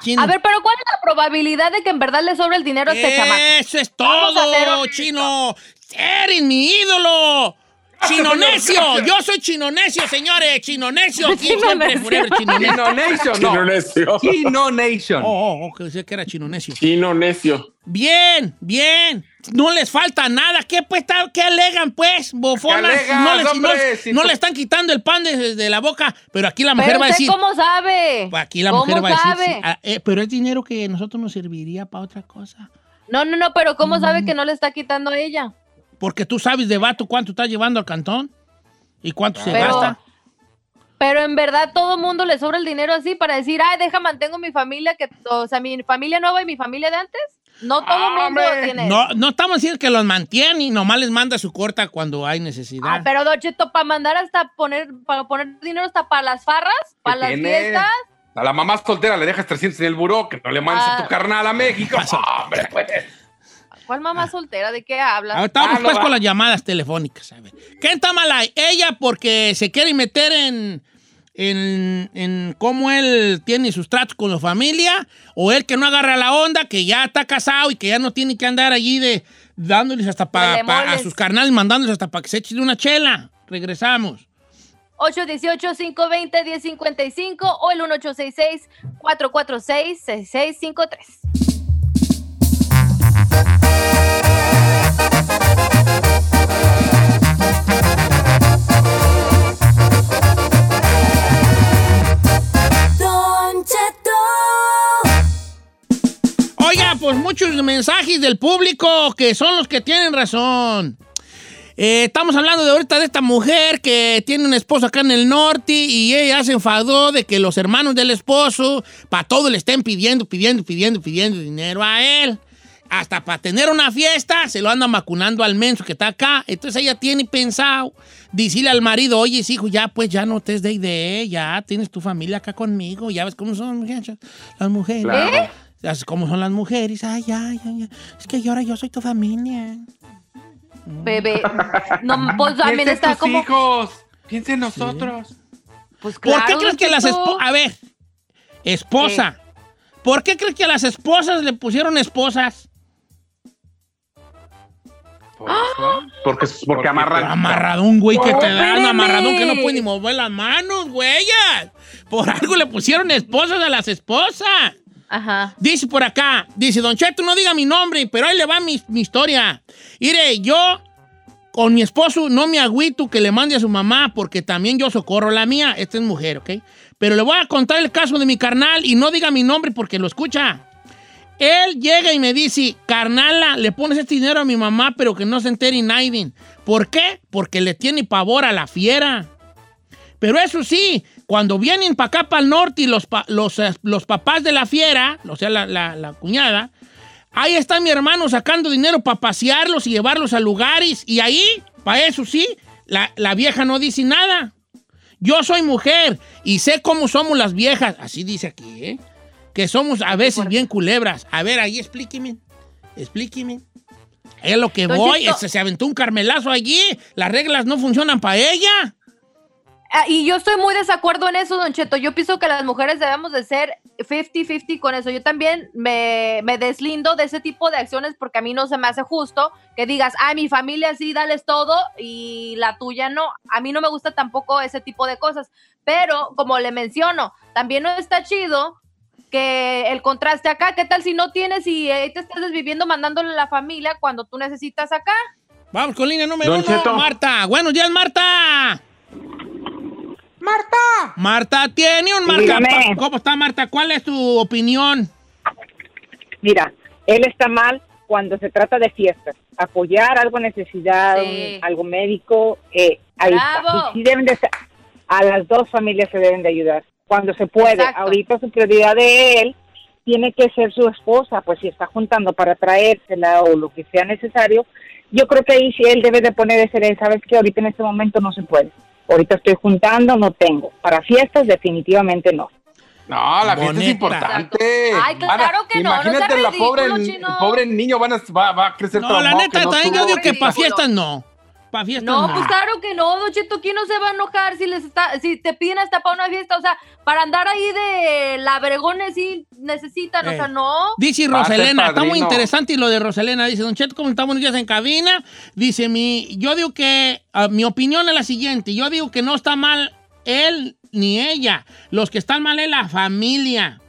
Chino. A ver, pero ¿cuál es la probabilidad de que en verdad le sobre el dinero a este chamaco? Eso es todo, chino. Eres mi ídolo. Chino necio. Yo soy chino necio, señores. Chino necio. Aquí Chino siempre, forever, chino necio. Chino Nation, Chino no. necio. Chino Nation. Oh, oh, oh, que decía que era chino necio. Chino necio. Bien, bien. No les falta nada. ¿Qué, pues, tal- qué alegan, pues, bofonas? ¿Qué alegas, no les- hombre? no- Si no tú- le están quitando el pan de, de la boca, pero aquí la mujer Pero va a decir... cómo sabe? Aquí la ¿Cómo mujer va a decir... sabe? sí, ah, eh, pero es dinero que a nosotros nos serviría para otra cosa. No, no, no, pero ¿cómo Mm. sabe que no le está quitando a ella? Porque tú sabes de vato cuánto estás llevando al cantón y cuánto se Pero- gasta. Pero en verdad todo mundo le sobra el dinero así para decir, ay, deja, mantengo mi familia, que, o sea, mi familia nueva y mi familia de antes. No todo el mundo tiene. No, no estamos diciendo que los mantiene y nomás les manda su corta cuando hay necesidad. Ah, pero Don Cheto, para mandar hasta poner, para poner dinero hasta para las farras, para las tiene? fiestas. A la mamá soltera le dejas 300 en el buró, que no le mandes a Ah. tu carnal a México. Hombre, pues. ¿Cuál mamá soltera? ¿De qué hablas? Ahora estamos Ah, pues con las llamadas telefónicas. A ver. ¿Quién está mal ahí? ¿Ella porque se quiere meter en, en, en cómo él tiene sus tratos con la familia? ¿O él que no agarra la onda, que ya está casado y que ya no tiene que andar allí de dándoles hasta para Huele moles. a sus carnales, mandándoles hasta para que se echen una chela? Regresamos. 818-520-1055 o el 1866-446-6653. Mensajes del público que son los que tienen razón. Eh, estamos hablando de ahorita de esta mujer que tiene un esposo acá en el norte y ella se enfadó de que los hermanos del esposo para todo le estén pidiendo, pidiendo, pidiendo, pidiendo dinero a él. Hasta para tener una fiesta se lo andan vacunando al menso que está acá. Entonces ella tiene pensado decirle al marido, oye, hijo, ya pues ya no te es de idea, ya tienes tu familia acá conmigo, ya ves cómo son las mujeres. Claro. Ya ves ¿Cómo son las mujeres? Ay, ay, ay, ay. Es que yo ahora yo soy tu familia. Bebé. No, pues también está tus como. hijos. Piensa en nosotros. Pues ¿Por qué crees que las esposas... A ver, esposa. ¿Por qué crees que a las esposas le pusieron esposas? Porque, porque amarran. Amarradón, güey, que te dan amarradón que no puede ni mover las manos, güey. Por algo le pusieron esposas a las esposas. Ajá. Dice por acá, dice, Don Cheto, no diga mi nombre, pero ahí le va mi, mi historia. Mire, yo con mi esposo no me agüito que le mande a su mamá porque también yo socorro la mía. Esta es mujer, ¿ok? Pero le voy a contar el caso de mi carnal y no diga mi nombre porque lo escucha. Él llega y me dice, carnala, le pones este dinero a mi mamá, pero que no se entere nadie. ¿Por qué? Porque le tiene pavor a la fiera. Pero eso sí, cuando vienen para acá, para el norte, y los, los, eh, los papás de la fiera, o sea, la, la- la cuñada, ahí está mi hermano sacando dinero para pasearlos y llevarlos a lugares. Y ahí, para eso sí, la, la vieja no dice nada. Yo soy mujer y sé cómo somos las viejas. Así dice aquí, ¿eh? Que somos a veces bien culebras. A ver, ahí explíqueme. Explíqueme. Es lo que voy. Cheto. Se, se aventó un carmelazo allí. Las reglas no funcionan para ella. Ah, y yo estoy muy desacuerdo en eso, Don Cheto. Yo pienso que las mujeres debemos de ser 50-50 con eso. Yo también me, me deslindo de ese tipo de acciones porque a mí no se me hace justo que digas, ah, mi familia sí, dales todo y la tuya no. A mí no me gusta tampoco ese tipo de cosas. Pero, como le menciono, también no está chido que el contraste acá, ¿qué tal si no tienes y ahí te estás desviviendo mandándole a la familia cuando tú necesitas acá? Vamos con línea número Don uno, Cheto. Marta. Buenos días, Marta. Marta. Marta tiene un marca. Dígame. ¿Cómo está, Marta? ¿Cuál es tu opinión? Mira, él está mal cuando se trata de fiestas. Apoyar algo necesidad, Sí. un- algo médico, eh, ahí Bravo. está. Y sí deben de ser- a las dos familias se deben de ayudar. Cuando se puede. Exacto. Ahorita su prioridad de él tiene que ser su esposa, pues si está juntando para traérsela o lo que sea necesario, yo creo que ahí sí él debe de poner ese, sabes que ahorita en este momento no se puede. Ahorita estoy juntando, no tengo. Para fiestas definitivamente no. No, la fiesta Bonita. es importante. Ay, claro que no, no Imagínate seas la pobre, ridículo, el pobre niño van a- va, va a crecer No, la neta, que no también yo digo que para fiestas no. Para fiestas no. No, pues claro que no, Don Cheto, ¿quién no se va a enojar si les está, si te piden hasta para una fiesta? O sea, para andar ahí de labregones sí necesitan, o Eh. sea, no. Dice Roselena, está muy interesante y lo de Roselena. Dice, Don Cheto, ¿cómo estamos buenos días en cabina? Dice, mi, yo digo que, ah, mi opinión es la siguiente. Yo digo que no está mal él ni ella. Los que están mal es la familia.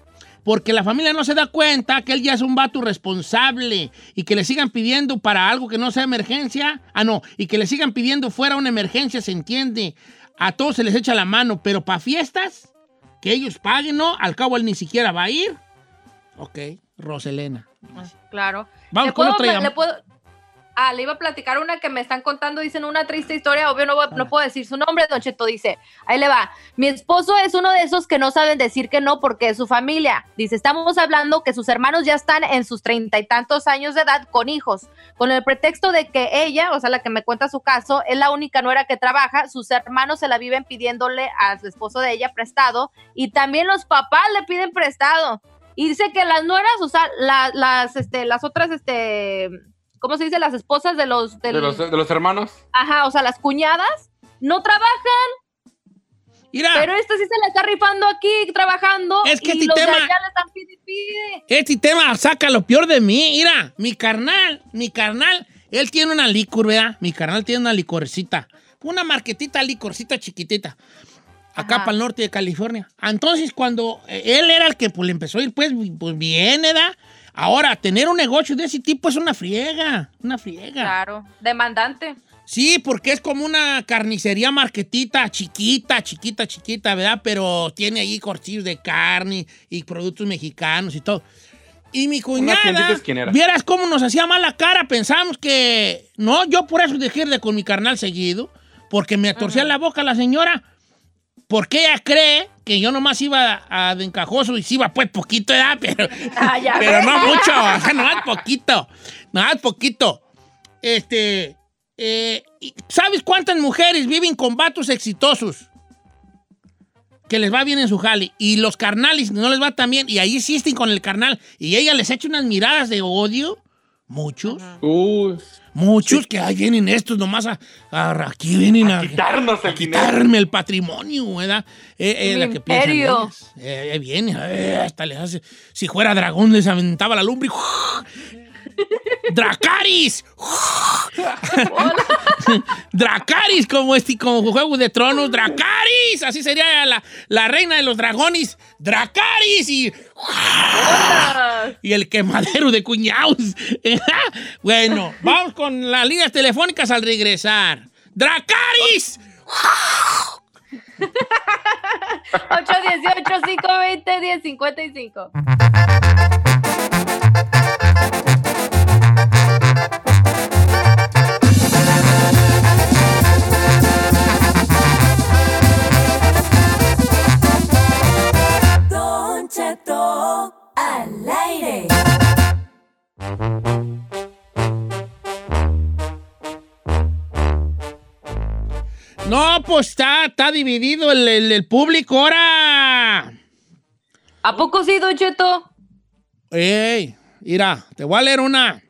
Porque la familia no se da cuenta que él ya es un vato responsable y que le sigan pidiendo para algo que no sea emergencia. Ah, no, y que le sigan pidiendo fuera una emergencia, se entiende. A todos se les echa la mano, pero para fiestas, que ellos paguen, ¿no? Al cabo él ni siquiera va a ir. Ok, Roselena. Claro. Vamos ¿Le con puedo, otra le llamada. puedo- Ah, le iba a platicar una que me están contando, dicen una triste historia, obvio no, no puedo decir su nombre, Don Cheto dice, ahí le va, mi esposo es uno de esos que no saben decir que no porque es su familia. Dice, estamos hablando que sus hermanos ya están en sus treinta y tantos años de edad con hijos, con el pretexto de que ella, o sea, la que me cuenta su caso, es la única nuera que trabaja, sus hermanos se la viven pidiéndole al esposo de ella prestado y también los papás le piden prestado. Y dice que las nueras, o sea, la- las, este, las otras, este, ¿cómo se dice? Las esposas de los, del- De los, de los hermanos. ajá, o sea, las cuñadas, no trabajan, Mira, pero esta sí se la está rifando aquí, trabajando, Es que y este los tema- de allá le están pide, y pide. este tema saca lo peor de mí. Mira, mi carnal, mi carnal, él tiene una licor, ¿verdad? Mi carnal tiene una licorcita. Una marquetita licorcita chiquitita. Acá Ajá. para el norte de California. Entonces, cuando eh, él era el que pues, le empezó a ir, pues, pues bien, ¿verdad? Ahora, tener un negocio de ese tipo es una friega, una friega. Claro, demandante. Sí, porque es como una carnicería marquetita, chiquita, chiquita, chiquita, ¿verdad? Pero tiene ahí corchillos de carne y productos mexicanos y todo. Y mi cuñada, esquinera. vieras cómo nos hacía mala cara, pensamos que... No, yo por eso dejé de con mi carnal seguido, porque me torcía la boca la señora, porque ella cree que yo nomás iba a de encajoso y sí iba pues poquito, ¿verdad? Pero, Ah, ya pero no mucho, o sea, nomás poquito, nomás poquito. Este, eh, ¿sabes cuántas mujeres viven con vatos exitosos? Que les va bien en su jale. Y los carnales no les va tan bien. Y ahí insisten con el carnal. Y ella les echa unas miradas de odio. Muchos. Uy. Muchos que ahí vienen estos nomás a, a- aquí vienen a, Quitarnos a el dinero. quitarme el patrimonio, ¿verdad? Eh, eh, la que piensan imperio. ellas. Eh, eh, viene, eh, hasta les hace, si fuera dragón les aventaba la lumbre. ¡Dracaris! ¡Dracaris! Como, este, como Juego de Tronos. ¡Dracaris! Así sería la, la reina de los dragones. ¡Dracaris! Y, y el quemadero de cuñados. bueno, vamos con las líneas telefónicas al regresar. ¡Dracaris! 818-520-1055. Está, está dividido el, el- el público ahora. ¿A poco sí, Don Cheto? Ey, mira, te voy a leer una.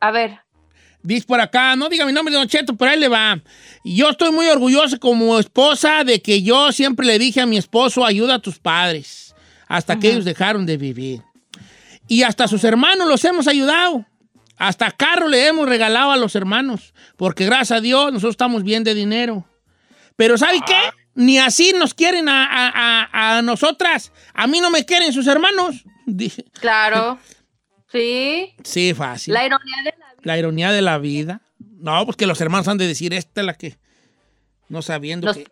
A ver. Dice por acá, no diga mi nombre, Don Cheto, pero ahí le va. Yo estoy muy orgullosa como esposa de que yo siempre le dije a mi esposo, ayuda a tus padres, hasta que ellos dejaron de vivir. Y hasta sus hermanos los hemos ayudado. Hasta carro le hemos regalado a los hermanos, porque gracias a Dios nosotros estamos bien de dinero. Pero ¿sabe qué? Ni así nos quieren a, a- a- a nosotras. A mí no me quieren sus hermanos. Dije, Claro. Sí. sí, fácil. La ironía de la vida. La ironía de la vida. No, pues que los hermanos han de decir, esta es la que. No sabiendo Nos- que,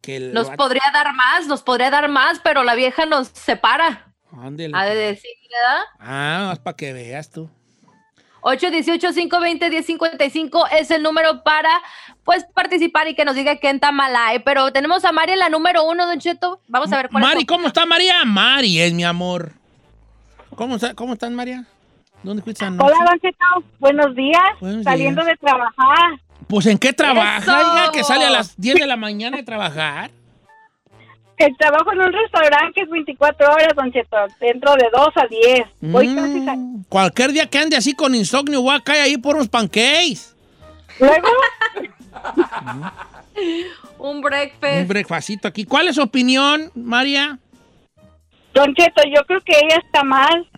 que el Nos podría dar más, nos podría dar más, pero la vieja nos separa. Ándele. Ha de decir, ¿verdad? Ah, más para que veas tú. 818-520-1055 es el número para pues participar y que nos diga qué tamala hay. Pero tenemos a Mari en la número uno, Don Cheto. Vamos a ver cuál Mari, es. ¿cómo está María? Mari es mi amor. ¿Cómo, está, cómo estás, María? ¿Dónde fuiste anoche? Hola, Don Cheto. Buenos días. Buenos Saliendo días. de trabajar. Pues ¿en qué trabaja? ¡Eso! Oiga, que sale a las 10 de la mañana de trabajar. El trabajo en un restaurante es 24 horas, Don Cheto. Dentro de 2 a 10. Voy Mm, casi sa- cualquier día que ande así con insomnio, voy a caer ahí por unos pancakes. Luego, Un Un breakfast. breakfastito aquí. ¿Cuál es su opinión, María? Don Cheto, yo creo que ella está mal.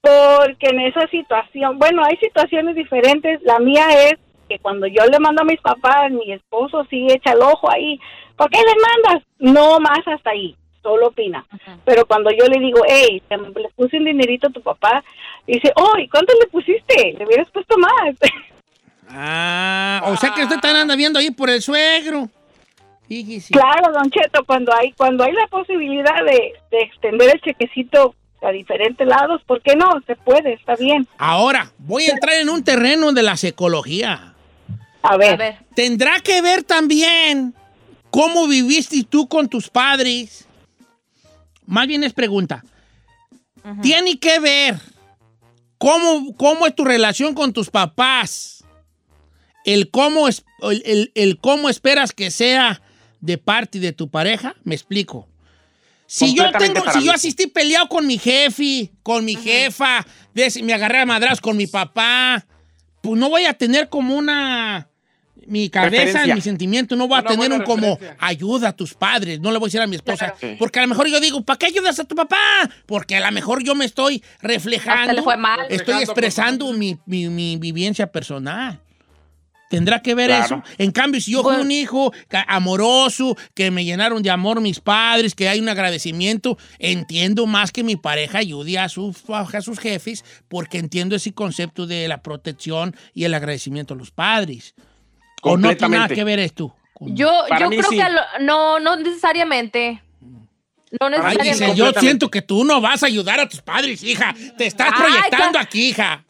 Porque en esa situación, bueno, hay situaciones diferentes. La mía es que cuando yo le mando a mis papás, mi esposo sí echa el ojo ahí. ¿Por qué le mandas? No más hasta ahí, solo opina. Pero cuando yo le digo, hey, te- le puse un dinerito a tu papá, dice, oh, ¿y cuánto le pusiste? Le hubieras puesto más. Ah, o sea que usted también anda viendo ahí por el suegro. Fíjese. claro, don Cheto, cuando hay cuando hay la posibilidad de, de extender el chequecito a diferentes lados, ¿por qué no? Se puede, está bien. Ahora, voy a entrar en un terreno de la psicología. A ver, A ver. Tendrá que ver también cómo viviste tú con tus padres. Más bien es pregunta. Tiene que ver cómo, cómo es tu relación con tus papás. El cómo, es, el, el- el cómo esperas que sea de parte de tu pareja. Me explico. Si yo, tengo, si yo asistí peleado con mi jefe, con mi jefa, me agarré a madras con mi papá, pues no voy a tener como una... Mi cabeza, mi sentimiento, no voy a tener un como referencia. ayuda a tus padres. No le voy a decir a mi esposa. Claro. Sí. Porque a lo mejor yo digo, ¿para qué ayudas a tu papá? Porque a lo mejor yo me estoy reflejando. Estoy Reflejando expresando mi, mi, mi vivencia personal. ¿Tendrá que ver Claro. eso? En cambio, si yo fui Bueno. un hijo amoroso, que me llenaron de amor mis padres, que hay un agradecimiento, entiendo más que mi pareja ayude a, sus a sus jefes, porque entiendo ese concepto de la protección y el agradecimiento a los padres. ¿O no tiene nada que ver esto? Yo, yo creo sí. que lo- no, no necesariamente. No Ay, necesariamente. Giselle, yo siento que tú no vas a ayudar a tus padres, hija. Te estás Ay, proyectando aquí, hija.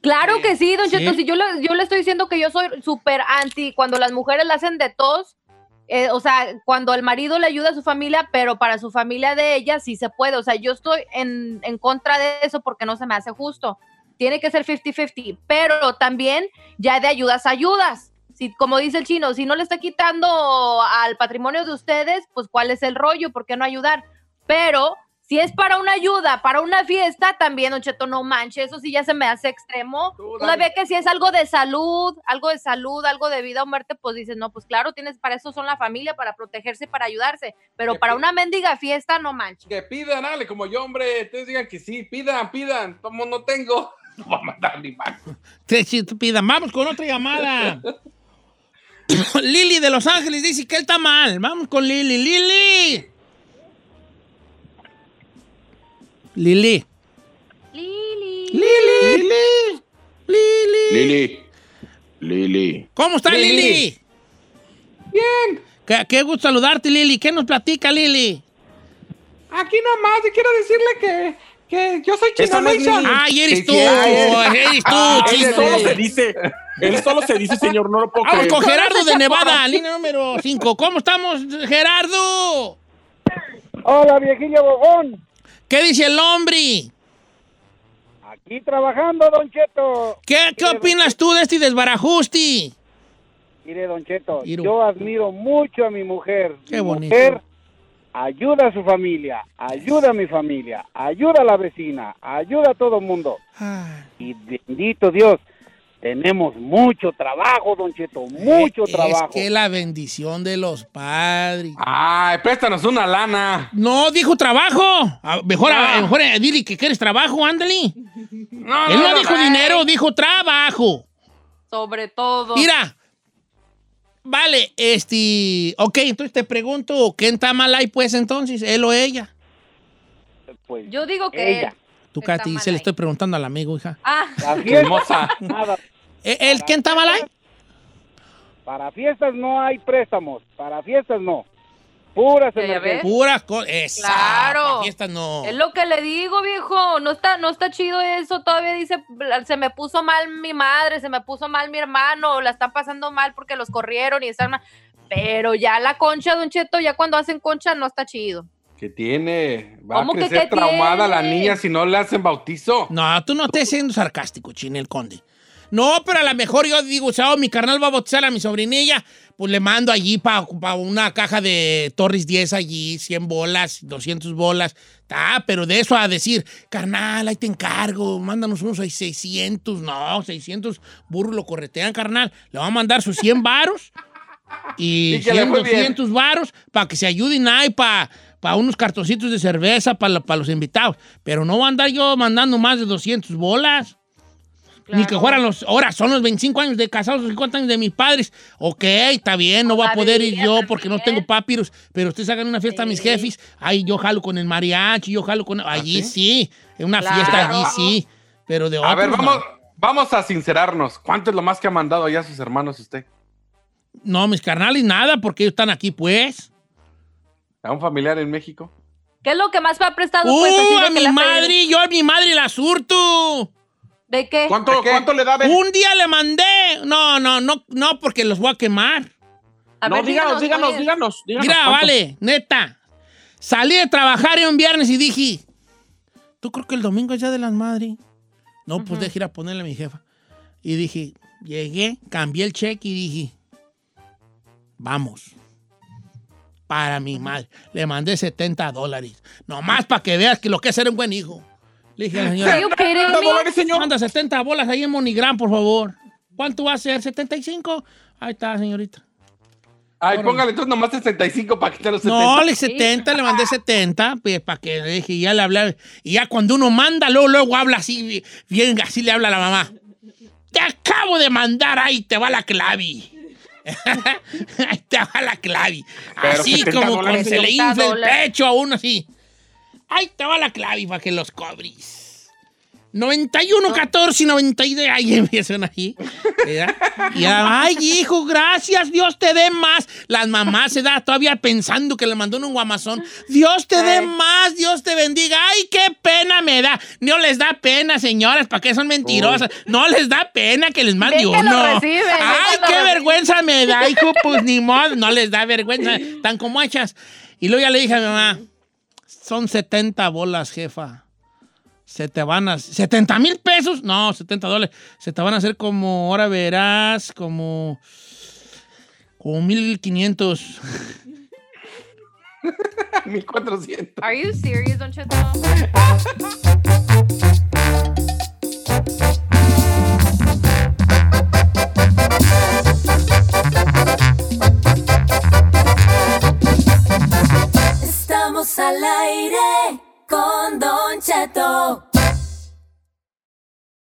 Claro que sí, don Sí. Cheto. Si yo le, yo le estoy diciendo que yo soy súper anti cuando las mujeres le hacen de tos. eh, o sea, cuando el marido le ayuda a su familia, pero para su familia de ella sí se puede. O sea, yo estoy en, en contra de eso porque no se me hace justo. Tiene que ser 50-50, pero también ya de ayudas a ayudas. Si, como dice el chino, si no le está quitando al patrimonio de ustedes, pues cuál es el rollo, ¿por qué no ayudar? Pero si es para una ayuda, para una fiesta, también, Don Cheto, no manche, eso sí ya se me hace extremo. Todavía que si es algo de salud, algo de salud, algo de vida o muerte, pues dices, no, pues claro, tienes, para eso son la familia, para protegerse para ayudarse. Pero para una mendiga fiesta, no manches. Que pidan, dale, como yo, hombre. Ustedes digan que sí, pidan, pidan. Como no tengo, no va a mandar ni más. Te estúpida. Vamos con otra llamada. Lili de Los Ángeles dice que él está mal. Vamos con Lili. Lili. Lili. Lili. Lili. Lili. Lili. Lili. ¿Cómo está Lili? Lili. Bien. Qué, qué gusto saludarte, Lili. ¿Qué nos platica, Lili? Aquí nomás, y quiero decirle que, que yo soy Esa no es Nation. Ay, eres tú. Eres tú, Ah, chino. se dice, él solo se dice, señor, no lo puedo Vamos creer. con Gerardo de Nevada, línea número 5. ¿Cómo estamos, Gerardo? Hola, viejillo bobón. ¿Qué dice el hombre? Aquí trabajando, Don Cheto. ¿Qué, qué opinas tú de este desbarajuste? Mire, Don Cheto, Iru. yo admiro mucho a mi mujer. Qué mi bonito. mujer ayuda a su familia, ayuda a mi familia, ayuda a la vecina, ayuda a todo el mundo. Ay. Y bendito Dios, tenemos mucho trabajo, Don Cheto, mucho es trabajo. que la bendición de los padres. Ay, préstanos una lana. No, dijo trabajo. Ah, Mejor, ah, mejor eh, dile que quieres trabajo, ándale. No, Él no, no, dijo no. dinero, dijo trabajo. Sobre todo. Mira. Vale, este. Ok, entonces te pregunto, ¿quién está mal ahí, pues entonces? ¿Él o ella? Pues, Yo digo que Ella. él. Tú, Katy, se le estoy preguntando al amigo, hija. Ah, Hermosa. nada. ¿Eh, ¿Él quién está mal ahí? Para fiestas no hay préstamos, para fiestas no. Puras. Puras cosas. Claro. Fiestas no. Es lo que le digo, viejo. No está, no está chido eso. Todavía dice, se me puso mal mi madre, se me puso mal mi hermano, la están pasando mal porque los corrieron y están mal. Pero ya la concha, Don Cheto, ya cuando hacen concha no está chido. ¿Qué tiene? Va a ¿Cómo que crecer qué traumada la niña si no le hacen bautizo. No, tú no estés siendo sarcástico, Chinel Conde. No, pero a lo mejor yo digo, chao, mi carnal va a bautizar a mi sobrinilla, pues le mando allí para una caja de Torres 10 allí, 100 bolas, 200 bolas. Ah, pero de eso a decir, carnal, ahí te encargo, mándanos unos 600, no, 600 burros lo corretean, carnal. Le va a mandar sus 100 varos y Y que le 100, fue bien. 200 varos para que se ayuden ahí para unos cartoncitos de cerveza para los invitados. Pero no va a andar yo mandando más de 200 bolas. Ni que fueran los. Ahora son los 25 años de casados, los 50 años de mis padres. Ok, está bien, no voy a poder ir yo porque no tengo papiros. Pero ustedes hagan una fiesta a mis jefes. Ahí yo jalo con el mariachi, yo jalo con. Allí sí? sí, en una Claro. fiesta allí sí. Pero de A ver, otros, vamos, No. vamos a sincerarnos. ¿Cuánto es lo más que ha mandado allá a sus hermanos usted? no, mis carnales, nada, porque ellos están aquí, pues. ¿A un familiar en México? ¿Qué es lo que más me ha prestado? ¡Uh, pues, así de a mi madre! pedido? Yo a mi madre la surto. ¿De qué? ¿Cuánto, ¿De qué? ¿Cuánto le da? A ver, Un día le mandé. No, no, no, no, porque los voy a quemar. A no, ver, díganos, díganos, díganos, díganos. Mira, ¿cuánto? vale, neta. Salí de trabajar en un viernes y dije, ¿tú creo que el domingo es Día de las Madres? No, pues deje ir a ponerle a mi jefa. Y dije, llegué, cambié el cheque y dije, vamos. Para mi madre. Le mandé 70 dólares. Nomás para que veas que lo que es ser un buen hijo. Le dije a la señora, señor? manda 70 bolas ahí en Monigram, por favor. ¿Cuánto va a ser? ¿75? Ahí está, señorita. Ay, póngale entonces nomás 75 para quitar los 70. No, le 70, le mandé 70, pues, para que le dije, y ya le hablé. Y ya cuando uno manda, luego, luego habla así, bien, así le habla a la mamá. Te acabo de mandar, ahí te va la clave. ahí te va la. Pero Así 70 como cuando se le 70 infla el pecho a uno así. Ahí te va la clave para que los cobres. 91, 14, 92. Ahí empiezan ahí. ¿verdad? Y ay, hijo, gracias, Dios te dé más. Las mamás se da todavía pensando que le mandó un guamazón. Dios te dé más, Dios te bendiga. Ay, qué pena me da. No les da pena, señoras, ¿para qué son mentirosas? No les da pena que les mande uno. Ay, qué vergüenza me da, hijo, pues ni modo. No les da vergüenza, tan como hechas. Y luego ya le dije a mi mamá, son 70 bolas, jefa. Se te van a... ¿70 mil pesos? No, 70 dólares. Se te van a hacer como, ahora verás, como... Como 1500. 1400. Are you serious, Don Cheto? Estamos al aire con Don Cheto.